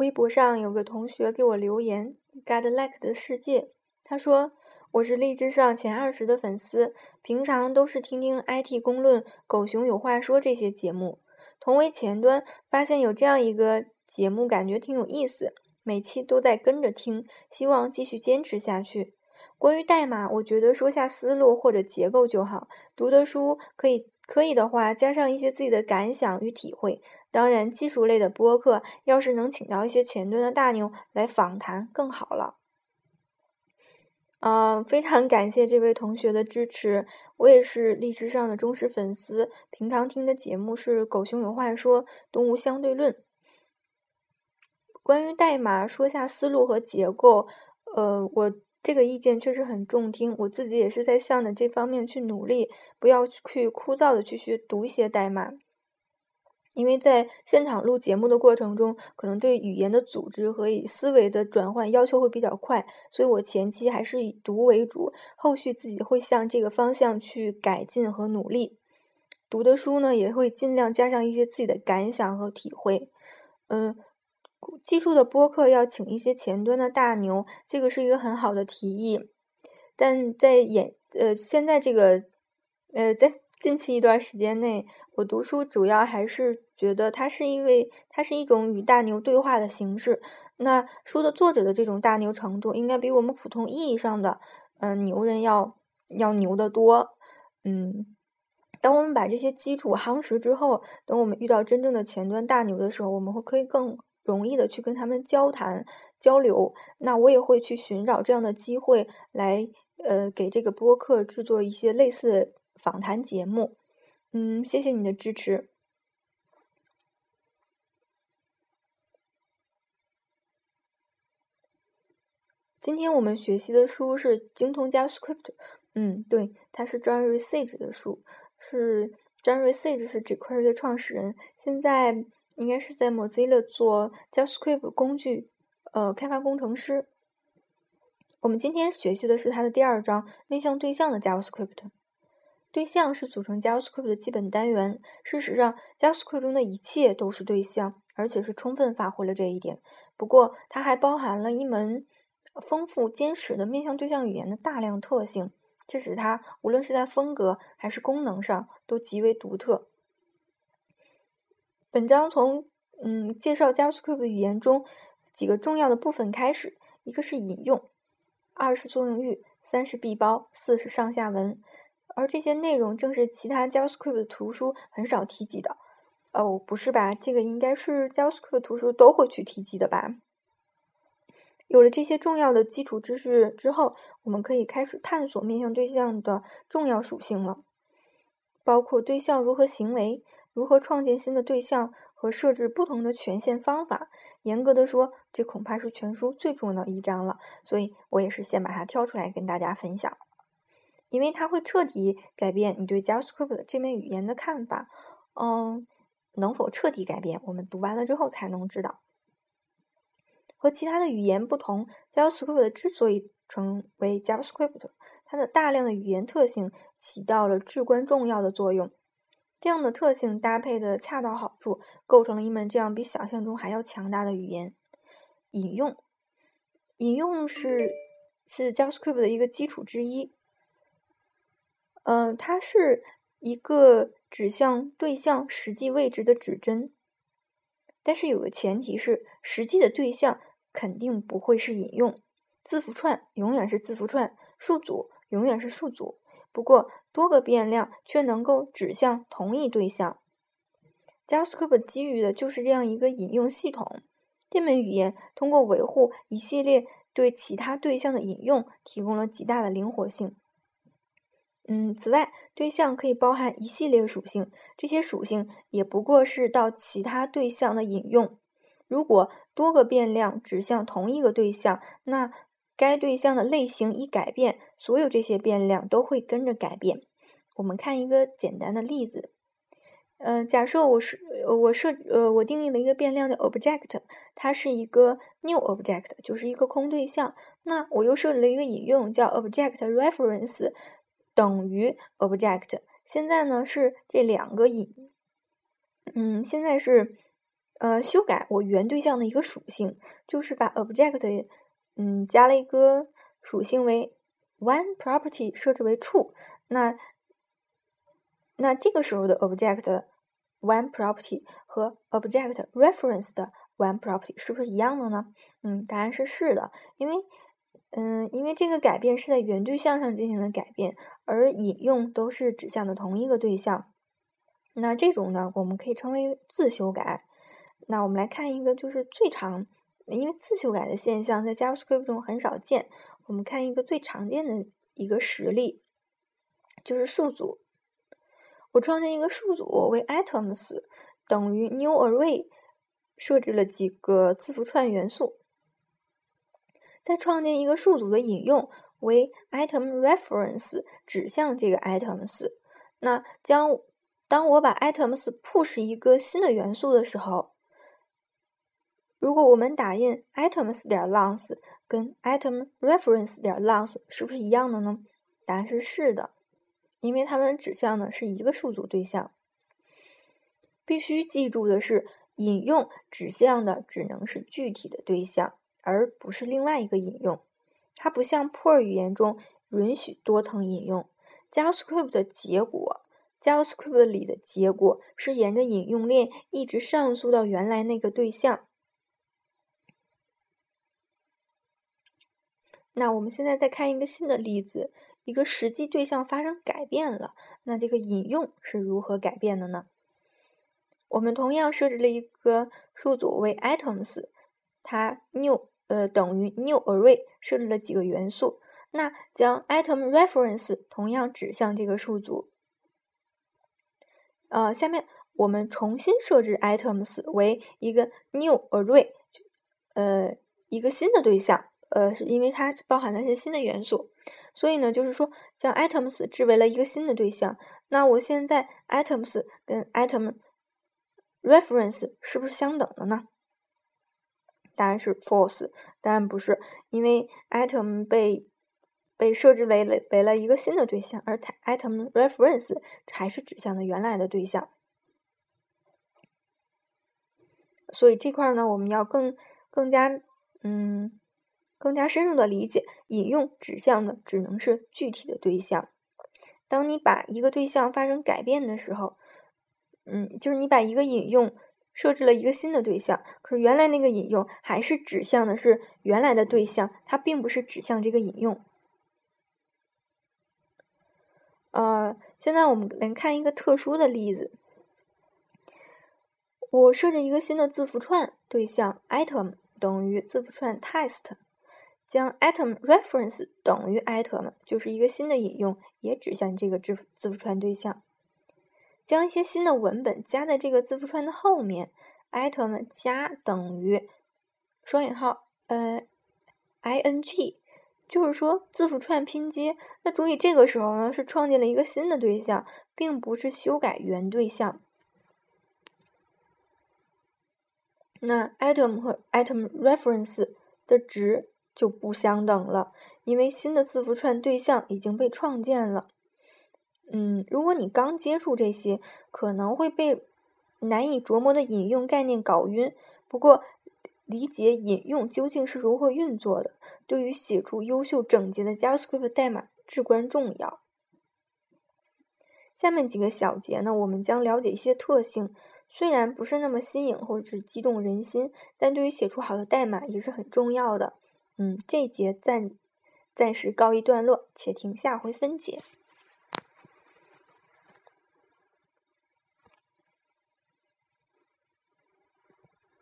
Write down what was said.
微博上有个同学给我留言，God like 的世界，他说我是荔枝上前二十的粉丝，平常都是听听 IT 公论、狗熊有话说这些节目。同为前端，发现有这样一个节目，感觉挺有意思，每期都在跟着听，希望继续坚持下去。关于代码，我觉得说下思路或者结构就好，读的书可以。可以的话，加上一些自己的感想与体会。当然，技术类的播客，要是能请到一些前端的大牛来访谈，更好了。嗯，非常感谢这位同学的支持，我也是荔枝上的忠实粉丝，平常听的节目是《狗熊有话说》《动物相对论》。关于代码，说下思路和结构。呃，我。这个意见确实很中听，我自己也是在向着这方面去努力，不要去枯燥的去学读一些代码，因为在现场录节目的过程中，可能对语言的组织和以思维的转换要求会比较快，所以我前期还是以读为主，后续自己会向这个方向去改进和努力。读的书呢，也会尽量加上一些自己的感想和体会，嗯。技术的播客要请一些前端的大牛，这个是一个很好的提议。但在演呃现在这个呃在近期一段时间内，我读书主要还是觉得它是因为它是一种与大牛对话的形式。那书的作者的这种大牛程度，应该比我们普通意义上的嗯牛人要要牛得多。嗯，当我们把这些基础夯实之后，等我们遇到真正的前端大牛的时候，我们会可以更。容易的去跟他们交谈交流，那我也会去寻找这样的机会来，呃，给这个播客制作一些类似的访谈节目。嗯，谢谢你的支持。今天我们学习的书是《精通 JavaScript》。嗯，对，它是 John r e s a g e 的书，是 John r e s a g e 是 jQuery 的创始人，现在。应该是在 Mozilla 做 JavaScript 工具，呃，开发工程师。我们今天学习的是它的第二章，面向对象的 JavaScript。对象是组成 JavaScript 的基本单元。事实上，JavaScript 中的一切都是对象，而且是充分发挥了这一点。不过，它还包含了一门丰富坚实的面向对象语言的大量特性，这使它无论是在风格还是功能上都极为独特。本章从嗯介绍 JavaScript 语言中几个重要的部分开始，一个是引用，二是作用域，三是闭包，四是上下文。而这些内容正是其他 JavaScript 图书很少提及的。哦，不是吧？这个应该是 JavaScript 图书都会去提及的吧？有了这些重要的基础知识之后，我们可以开始探索面向对象的重要属性了，包括对象如何行为。如何创建新的对象和设置不同的权限方法？严格的说，这恐怕是全书最重要的一章了。所以我也是先把它挑出来跟大家分享，因为它会彻底改变你对 JavaScript 这门语言的看法。嗯，能否彻底改变，我们读完了之后才能知道。和其他的语言不同，JavaScript 之所以成为 JavaScript，它的大量的语言特性起到了至关重要的作用。这样的特性搭配的恰到好处，构成了一门这样比想象中还要强大的语言。引用，引用是是 JavaScript 的一个基础之一。嗯，它是一个指向对象实际位置的指针。但是有个前提是，实际的对象肯定不会是引用。字符串永远是字符串，数组永远是数组。不过，多个变量却能够指向同一对象。JavaScript 基于的就是这样一个引用系统。这门语言通过维护一系列对其他对象的引用，提供了极大的灵活性。嗯，此外，对象可以包含一系列属性，这些属性也不过是到其他对象的引用。如果多个变量指向同一个对象，那该对象的类型一改变，所有这些变量都会跟着改变。我们看一个简单的例子，嗯，假设我是我设呃我定义了一个变量叫 object，它是一个 new object，就是一个空对象。那我又设置了一个引用叫 object reference 等于 object。现在呢是这两个引，嗯，现在是呃，修改我原对象的一个属性，就是把 object，嗯，加了一个属性为 one property 设置为 true。那那这个时候的 object one property 和 object reference 的 one property 是不是一样的呢？嗯，答案是是的，因为嗯，因为这个改变是在原对象上进行的改变，而引用都是指向的同一个对象。那这种呢，我们可以称为自修改。那我们来看一个，就是最常，因为自修改的现象在 JavaScript 中很少见。我们看一个最常见的一个实例，就是数组。我创建一个数组为 items 等于 new array，设置了几个字符串元素。再创建一个数组的引用为 item reference，指向这个 items。那将当我把 items push 一个新的元素的时候，如果我们打印 items 点 length 跟 item reference 点 length 是不是一样的呢？答案是是的，因为它们指向的是一个数组对象。必须记住的是，引用指向的只能是具体的对象，而不是另外一个引用。它不像 Perl 语言中允许多层引用。JavaScript 的结果，JavaScript 里的结果是沿着引用链一直上溯到原来那个对象。那我们现在再看一个新的例子，一个实际对象发生改变了，那这个引用是如何改变的呢？我们同样设置了一个数组为 items，它 new 呃等于 new array，设置了几个元素，那将 item reference 同样指向这个数组。呃，下面我们重新设置 items 为一个 new array，呃，一个新的对象。呃，是因为它包含的是新的元素，所以呢，就是说将 items 置为了一个新的对象。那我现在 items 跟 item reference 是不是相等的呢？答案是 false，答案不是，因为 item 被被设置为了为了一个新的对象，而 item reference 还是指向的原来的对象。所以这块呢，我们要更更加嗯。更加深入的理解，引用指向的只能是具体的对象。当你把一个对象发生改变的时候，嗯，就是你把一个引用设置了一个新的对象，可是原来那个引用还是指向的是原来的对象，它并不是指向这个引用。呃，现在我们来看一个特殊的例子，我设置一个新的字符串对象 item 等于字符串 test。将 item reference 等于 item 就是一个新的引用，也指向这个字字符串对象。将一些新的文本加在这个字符串的后面，item 加等于双引号呃 ing，就是说字符串拼接。那注意这个时候呢是创建了一个新的对象，并不是修改原对象。那 item 和 item reference 的值。就不相等了，因为新的字符串对象已经被创建了。嗯，如果你刚接触这些，可能会被难以琢磨的引用概念搞晕。不过，理解引用究竟是如何运作的，对于写出优秀整洁的 JavaScript 代码至关重要。下面几个小节呢，我们将了解一些特性，虽然不是那么新颖或者是激动人心，但对于写出好的代码也是很重要的。嗯，这节暂暂时告一段落，且听下回分解。